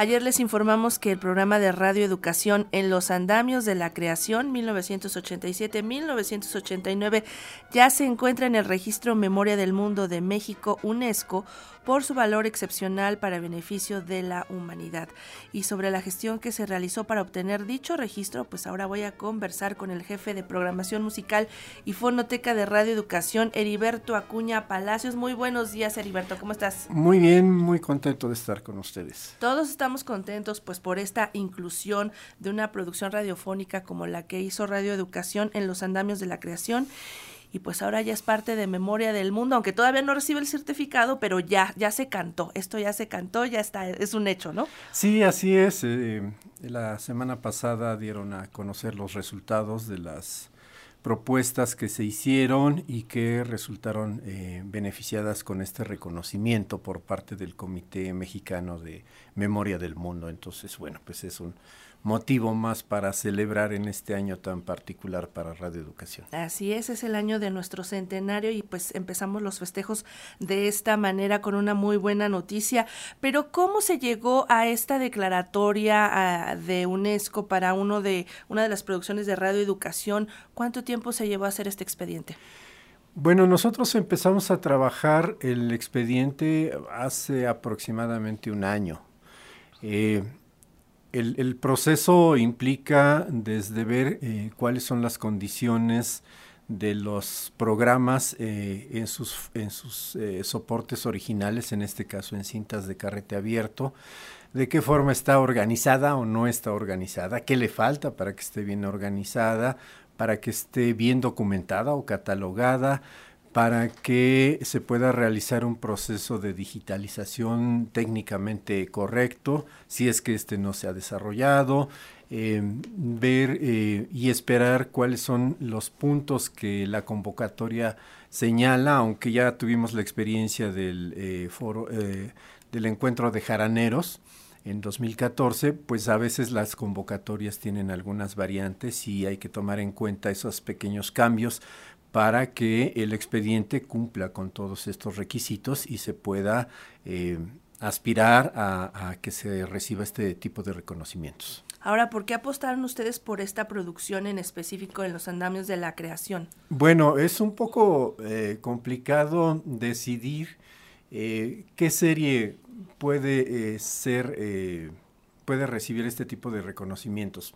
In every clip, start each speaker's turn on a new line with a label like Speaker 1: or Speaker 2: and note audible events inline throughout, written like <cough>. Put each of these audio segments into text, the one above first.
Speaker 1: Ayer les informamos que el programa de Radio Educación en los andamios de la creación 1987-1989 ya se encuentra en el registro Memoria del Mundo de México UNESCO por su valor excepcional para beneficio de la humanidad. Y sobre la gestión que se realizó para obtener dicho registro, pues ahora voy a conversar con el jefe de programación musical y fonoteca de Radio Educación, Heriberto Acuña Palacios. Muy buenos días, Heriberto, ¿cómo estás?
Speaker 2: Muy bien, muy contento de estar con ustedes.
Speaker 1: Todos estamos contentos pues por esta inclusión de una producción radiofónica como la que hizo Radio Educación en los andamios de la creación y pues ahora ya es parte de Memoria del Mundo, aunque todavía no recibe el certificado, pero ya, ya se cantó, esto ya se cantó, ya está, es un hecho, ¿no?
Speaker 2: Sí, así es. Eh, la semana pasada dieron a conocer los resultados de las propuestas que se hicieron y que resultaron eh, beneficiadas con este reconocimiento por parte del Comité Mexicano de Memoria del Mundo. Entonces, bueno, pues es un motivo más para celebrar en este año tan particular para Radio Educación.
Speaker 1: Así es, es el año de nuestro centenario y pues empezamos los festejos de esta manera con una muy buena noticia. Pero ¿cómo se llegó a esta declaratoria de UNESCO para uno de una de las producciones de Radio Educación? ¿Cuánto tiempo se llevó a hacer este expediente?
Speaker 2: Bueno, nosotros empezamos a trabajar el expediente hace aproximadamente un año. Eh, el, proceso implica desde ver eh, cuáles son las condiciones de los programas eh, en sus, en sus eh, soportes originales, en este caso en cintas de carrete abierto, de qué forma está organizada o no está organizada, qué le falta para que esté bien organizada, para que esté bien documentada o catalogada, para que se pueda realizar un proceso de digitalización técnicamente correcto, si es que este no se ha desarrollado, em, ver eh, y esperar cuáles son los puntos que la convocatoria señala, aunque ya tuvimos la experiencia del eh, foro eh, del encuentro de jaraneros en 2014, pues a veces las convocatorias tienen algunas variantes y hay que tomar en cuenta esos pequeños cambios para que el expediente cumpla con todos estos requisitos y se pueda eh, aspirar a, que se reciba este tipo de reconocimientos.
Speaker 1: Ahora, ¿por qué apostaron ustedes por esta producción en específico en los andamios de la creación?
Speaker 2: Bueno, es un poco eh, complicado decidir eh, qué serie puede ser, puede recibir este tipo de reconocimientos.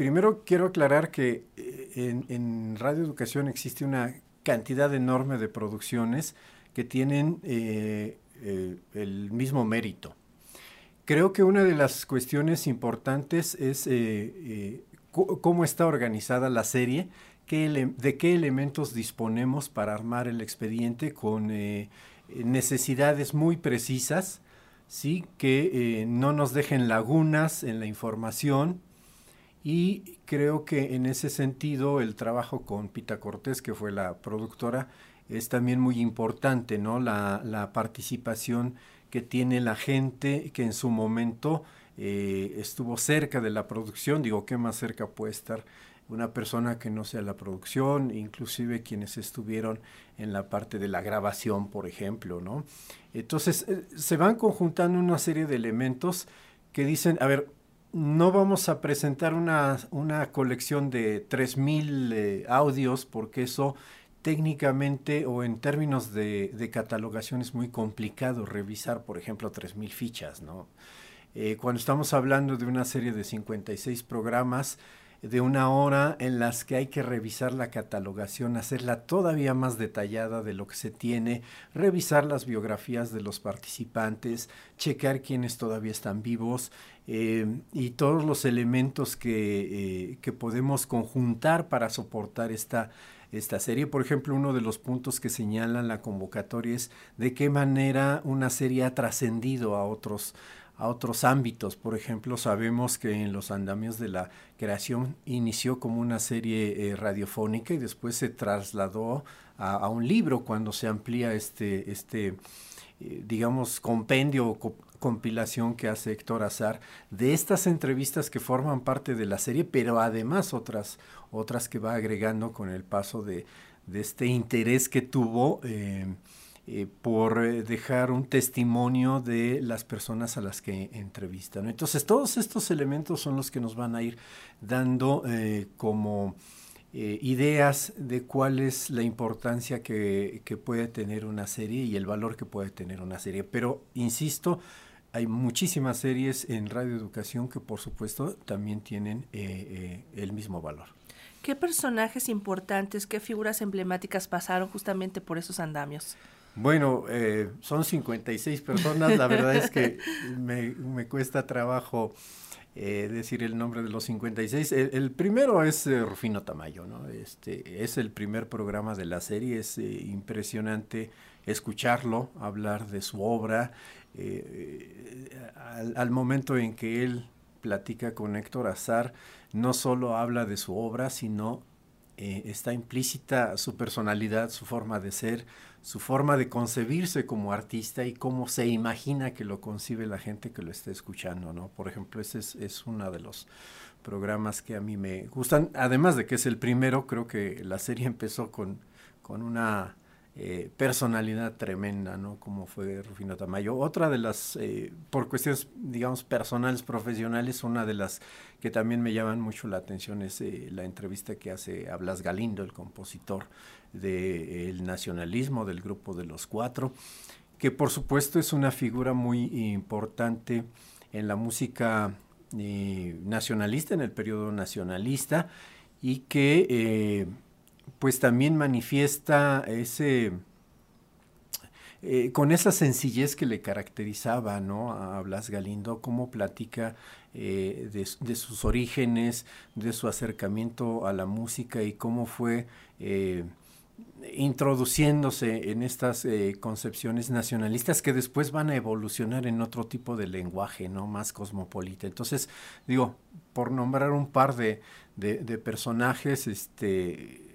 Speaker 2: Primero quiero aclarar que eh, en, Radio Educación existe una cantidad enorme de producciones que tienen eh, eh, el mismo mérito. Creo que una de las cuestiones importantes es cómo está organizada la serie, de qué elementos disponemos para armar el expediente con necesidades muy precisas, ¿sí? que no nos dejen lagunas en la información y creo que en ese sentido el trabajo con Pita Cortés, que fue la productora, es también muy importante, ¿no? La, participación que tiene la gente que en su momento eh, estuvo cerca de la producción. Digo, ¿qué más cerca puede estar una persona que no sea la producción, inclusive quienes estuvieron en la parte de la grabación, por ejemplo, ¿no? Entonces, eh, se van conjuntando una serie de elementos que dicen, a ver, no vamos a presentar una, colección de 3.000 eh, audios porque eso técnicamente o en términos de, catalogación es muy complicado revisar, por ejemplo, 3.000 fichas. ¿no? Eh, cuando estamos hablando de una serie de 56 programas, de una hora en las que hay que revisar la catalogación, hacerla todavía más detallada de lo que se tiene, revisar las biografías de los participantes, checar quiénes todavía están vivos eh, y todos los elementos que, eh, que podemos conjuntar para soportar esta esta serie. Por ejemplo, uno de los puntos que señalan la convocatoria es de qué manera una serie ha trascendido a otros a otros ámbitos. Por ejemplo, sabemos que en los andamios de la creación inició como una serie eh, radiofónica y después se trasladó a, un libro cuando se amplía este, este digamos, compendio o compilación que hace Héctor Azar de estas entrevistas que forman parte de la serie, pero además otras, otras que va agregando con el paso de, este interés que tuvo. Eh, eh, por eh, dejar un testimonio de las personas a las que entrevistan. Entonces, todos estos elementos son los que nos van a ir dando como ideas de cuál es la importancia que, que, puede tener una serie y el valor que puede tener una serie. Pero, insisto, hay muchísimas series en Radio Educación que, por supuesto, también tienen el mismo valor.
Speaker 1: ¿Qué personajes importantes, qué figuras emblemáticas pasaron justamente por esos andamios?
Speaker 2: Bueno, eh, son 56 personas, la verdad es que <laughs> me, cuesta trabajo eh, decir el nombre de los 56. El, primero es eh, Rufino Tamayo, ¿no? Este, es el primer programa de la serie, es impresionante escucharlo, hablar de su obra, al, al, momento en que él platica con Héctor Azar, no solo habla de su obra, sino eh, está implícita su personalidad, su forma de ser, su forma de concebirse como artista y cómo se imagina que lo concibe la gente que lo esté escuchando, ¿no? Por ejemplo, ese es, es uno de los programas que a mí me gustan, además de que es el primero, creo que la serie empezó con, con una eh, personalidad tremenda, ¿no? Como fue Rufino Tamayo. Otra de las, eh, por cuestiones, digamos, personales, profesionales, una de las que también me llaman mucho la atención es eh, la entrevista que hace a Blas Galindo, el compositor del nacionalismo del grupo de los cuatro, que por supuesto es una figura muy importante en la música nacionalista, en el periodo nacionalista, y que pues también manifiesta ese, eh, con esa sencillez que le caracterizaba ¿no? a Blas Galindo, cómo platica eh, de, sus orígenes, de su acercamiento a la música y cómo fue eh, introduciéndose en estas concepciones nacionalistas que después van a evolucionar en otro tipo de lenguaje, ¿no? Más cosmopolita. Entonces, digo, por nombrar un par de, de personajes, este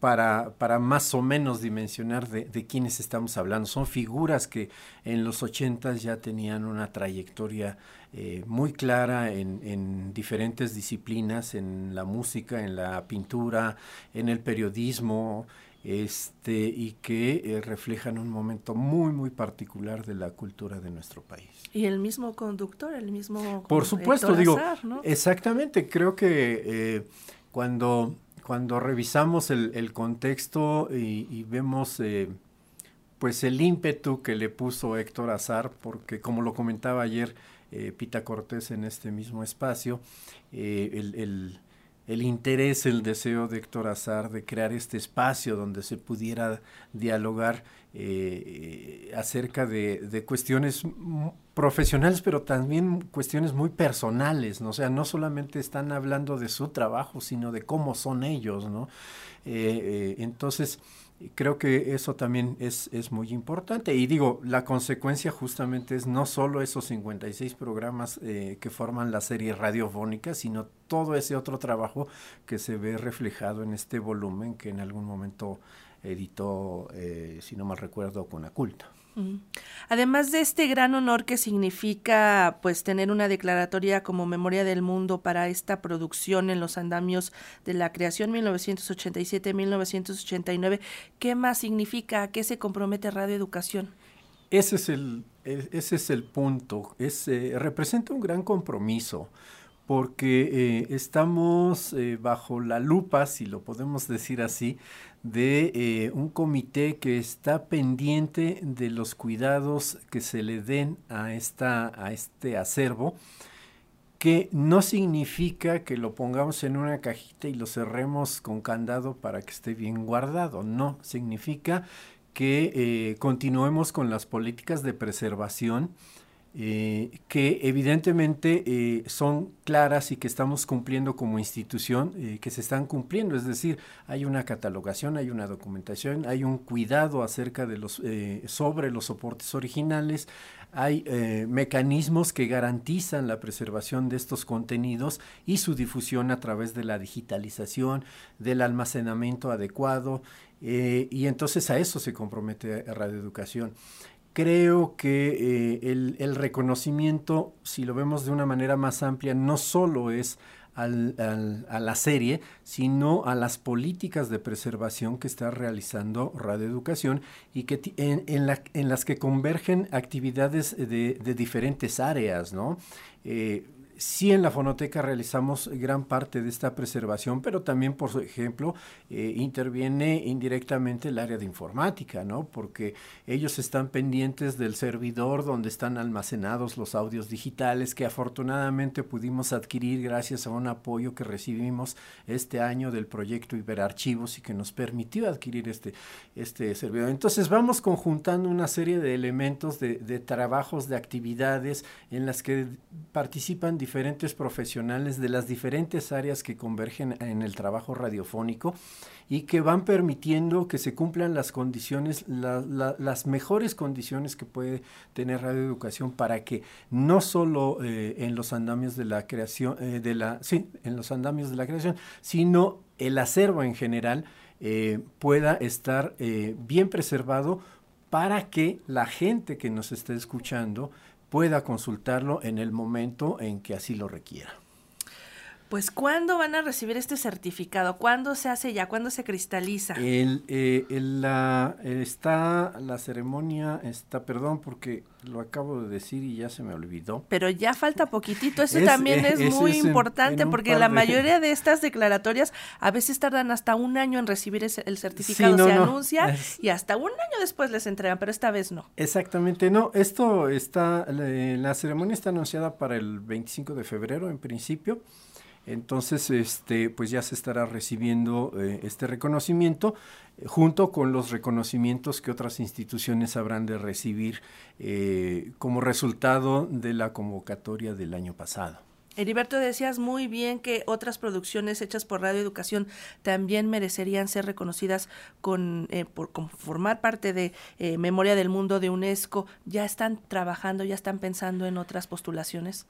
Speaker 2: para, para, más o menos dimensionar de, de, quiénes estamos hablando. Son figuras que en los ochentas ya tenían una trayectoria eh, muy clara en, en, diferentes disciplinas, en la música, en la pintura, en el periodismo, este, y que eh, reflejan un momento muy, muy particular de la cultura de nuestro país.
Speaker 1: Y el mismo conductor, el mismo...
Speaker 2: Por supuesto, digo, exactamente, creo que eh, cuando cuando revisamos el, contexto y, vemos eh, pues el ímpetu que le puso Héctor Azar, porque como lo comentaba ayer eh, Pita Cortés en este mismo espacio, eh, el, el, interés, el deseo de Héctor Azar de crear este espacio donde se pudiera dialogar acerca de, cuestiones profesionales, pero también cuestiones muy personales, ¿no? O sea, no solamente están hablando de su trabajo, sino de cómo son ellos, ¿no? Eh, eh, entonces, creo que eso también es, es muy importante. Y digo, la consecuencia justamente es no solo esos 56 programas eh, que forman la serie radiofónica, sino todo ese otro trabajo que se ve reflejado en este volumen que en algún momento editó, si no mal recuerdo, con Aculta.
Speaker 1: Además de este gran honor que significa pues tener una declaratoria como memoria del mundo para esta producción en los andamios de la creación 1987-1989, ¿qué más significa? ¿A qué se compromete Radio Educación?
Speaker 2: Ese es el, e, ese es el punto. Es, eh, representa un gran compromiso porque eh, estamos eh, bajo la lupa, si lo podemos decir así, de eh, un comité que está pendiente de los cuidados que se le den a, esta, a este acervo, que no significa que lo pongamos en una cajita y lo cerremos con candado para que esté bien guardado, no, significa que continuemos con las políticas de preservación, eh, que evidentemente eh, son claras y que estamos cumpliendo como institución, eh, que se están cumpliendo, es decir, hay una catalogación, hay una documentación, hay un cuidado acerca de los sobre los soportes originales, hay mecanismos que garantizan la preservación de estos contenidos y su difusión a través de la digitalización, del almacenamiento adecuado, y entonces a eso se compromete Radio Educación creo que eh, el, reconocimiento, si lo vemos de una manera más amplia, no solo es al, a la serie, sino a las políticas de preservación que está realizando Radio Educación y que en, en, la, en las que convergen actividades de, de diferentes áreas, ¿no? Eh, Sí, en la fonoteca realizamos gran parte de esta preservación, pero también, por ejemplo, eh, interviene indirectamente el área de informática, ¿no? Porque ellos están pendientes del servidor donde están almacenados los audios digitales que afortunadamente pudimos adquirir gracias a un apoyo que recibimos este año del proyecto Iberarchivos y que nos permitió adquirir este, este servidor. Entonces vamos conjuntando una serie de elementos de, de trabajos, de actividades en las que participan diferentes profesionales de las diferentes áreas que convergen en el trabajo radiofónico y que van permitiendo que se cumplan las condiciones, las mejores condiciones que puede tener radioeducación para que no solo eh, en los andamios de la creación, eh, de la, sí, en los andamios de la creación, sino el acervo en general eh, pueda estar bien preservado para que la gente que nos esté escuchando pueda consultarlo en el momento en que así lo requiera.
Speaker 1: Pues, ¿cuándo van a recibir este certificado? ¿Cuándo se hace ya? ¿Cuándo se cristaliza?
Speaker 2: El, eh, la, está, la ceremonia está, perdón, porque lo acabo de decir y ya se me olvidó.
Speaker 1: Pero ya falta poquitito, eso también es muy importante, porque la mayoría de estas declaratorias a veces tardan hasta un año en recibir el certificado, se anuncia y hasta un año después les entregan, pero esta vez no.
Speaker 2: Exactamente, no, esto está, la ceremonia está anunciada para el 25 de febrero en principio. Entonces, este, pues ya se estará recibiendo eh, este reconocimiento eh, junto con los reconocimientos que otras instituciones habrán de recibir eh, como resultado de la convocatoria del año pasado.
Speaker 1: Heriberto, decías muy bien que otras producciones hechas por Radio Educación también merecerían ser reconocidas con, por formar parte de Memoria del Mundo de UNESCO. ¿Ya están trabajando, ya están pensando en otras postulaciones?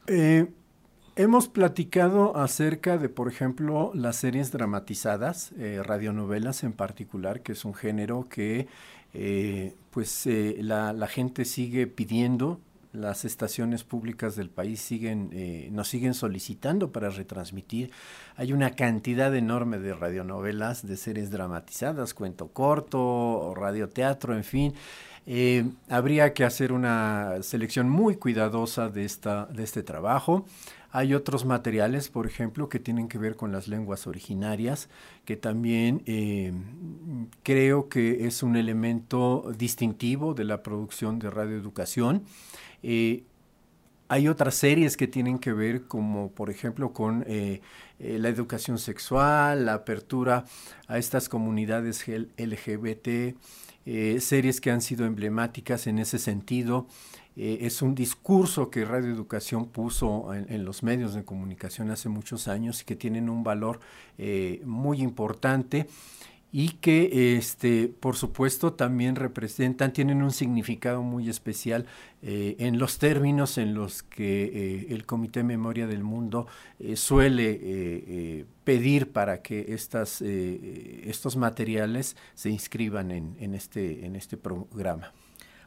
Speaker 2: Hemos platicado acerca de, por ejemplo, las series dramatizadas, eh, radionovelas en particular, que es un género que eh, pues eh, la, gente sigue pidiendo, las estaciones públicas del país siguen, nos siguen solicitando para retransmitir. Hay una cantidad enorme de radionovelas, de series dramatizadas, cuento corto, radioteatro, en fin. habría que hacer una selección muy cuidadosa de, esta, de este trabajo. Hay otros materiales, por ejemplo, que tienen que ver con las lenguas originarias, que también eh, creo que es un elemento distintivo de la producción de radioeducación. Eh, hay otras series que tienen que ver como por ejemplo con eh, la educación sexual, la apertura a estas comunidades LGBT, series que han sido emblemáticas en ese sentido. Eh, es un discurso que Radio Educación puso en, los medios de comunicación hace muchos años y que tienen un valor eh, muy importante y que este por supuesto también representan tienen un significado muy especial eh, en los términos en los que el Comité Memoria del Mundo suele pedir para que estas, estos materiales se inscriban en, este, en este programa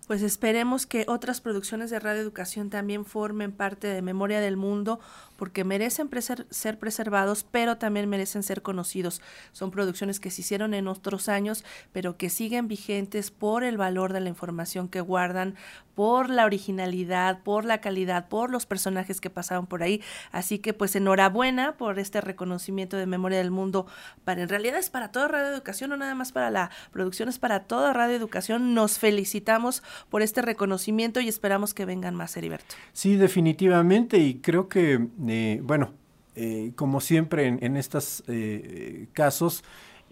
Speaker 1: pues esperemos que otras producciones de Radio Educación también formen parte de Memoria del Mundo, porque merecen ser preservados, pero también merecen ser conocidos. Son producciones que se hicieron en otros años, pero que siguen vigentes por el valor de la información que guardan, por la originalidad, por la calidad, por los personajes que pasaron por ahí. Así que pues enhorabuena por este reconocimiento de Memoria del Mundo. Para en realidad es para toda Radio Educación, no nada más para la producción, es para toda Radio Educación. Nos felicitamos por este reconocimiento y esperamos que vengan más, Heriberto.
Speaker 2: Sí, definitivamente, y creo que, eh, bueno, eh, como siempre en, estos eh, casos,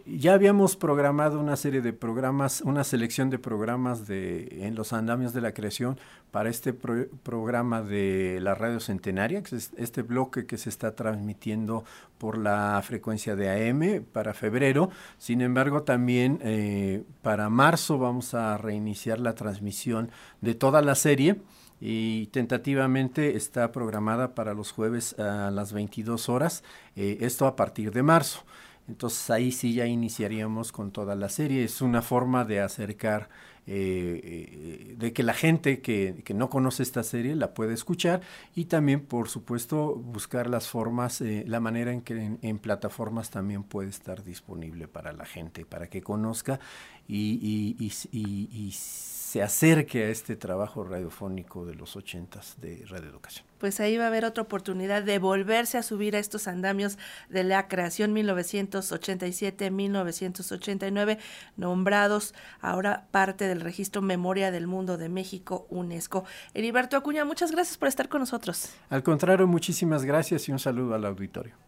Speaker 2: ya habíamos programado una serie de programas, una selección de programas de, en los andamios de la creación para este programa de la radio centenaria, que es este bloque que se está transmitiendo por la frecuencia de AM para febrero. Sin embargo, también eh, para marzo vamos a reiniciar la transmisión de toda la serie y tentativamente está programada para los jueves a las 22 horas, eh, esto a partir de marzo. Entonces ahí sí ya iniciaríamos con toda la serie. Es una forma de acercar, eh, eh, de que la gente que, que, no conoce esta serie la pueda escuchar y también, por supuesto, buscar las formas, eh, la manera en que en, plataformas también puede estar disponible para la gente, para que conozca y, y se acerque a este trabajo radiofónico de los ochentas de Radio Educación.
Speaker 1: Pues ahí va a haber otra oportunidad de volverse a subir a estos andamios de la creación 1987-1989, nombrados ahora parte del registro Memoria del Mundo de México, UNESCO. Heriberto Acuña, muchas gracias por estar con nosotros.
Speaker 2: Al contrario, muchísimas gracias y un saludo al auditorio.